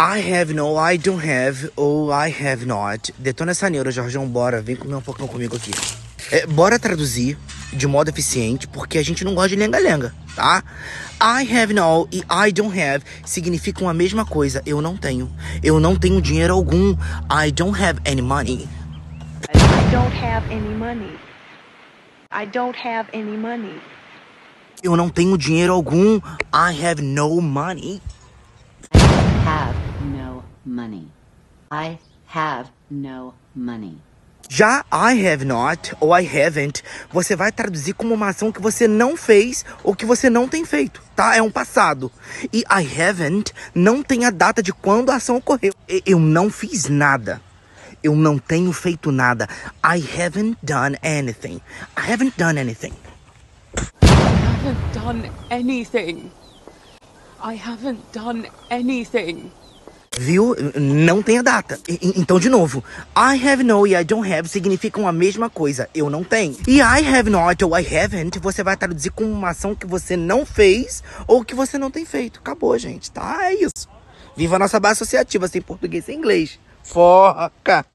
I have no, I don't have, ou I have not. Detona essa neura, Jorgeão, bora. Vem comer um pouquinho comigo aqui. É, bora traduzir de modo eficiente, porque a gente não gosta de lenga-lenga, tá? I have no e I don't have significam a mesma coisa. Eu não tenho. Eu não tenho dinheiro algum. I don't have any money. I don't have any money. I don't have any money. Eu não tenho dinheiro algum. I have no money. have no money. I have no money. Já I have not ou I haven't, você vai traduzir como uma ação que você não fez ou que você não tem feito, tá? É um passado. E I haven't não tem a data de quando a ação ocorreu. Eu não fiz nada. Eu não tenho feito nada. I haven't done anything. I haven't done anything. haven't done anything. I haven't done anything. Viu? Não tem a data. E- Então, de novo, I have no e I don't have significam a mesma coisa. Eu não tenho. E I have not ou I haven't, você vai traduzir como uma ação que você não fez ou que você não tem feito. Acabou, gente, tá? É isso. Viva a nossa base associativa, sem português e inglês. Foca!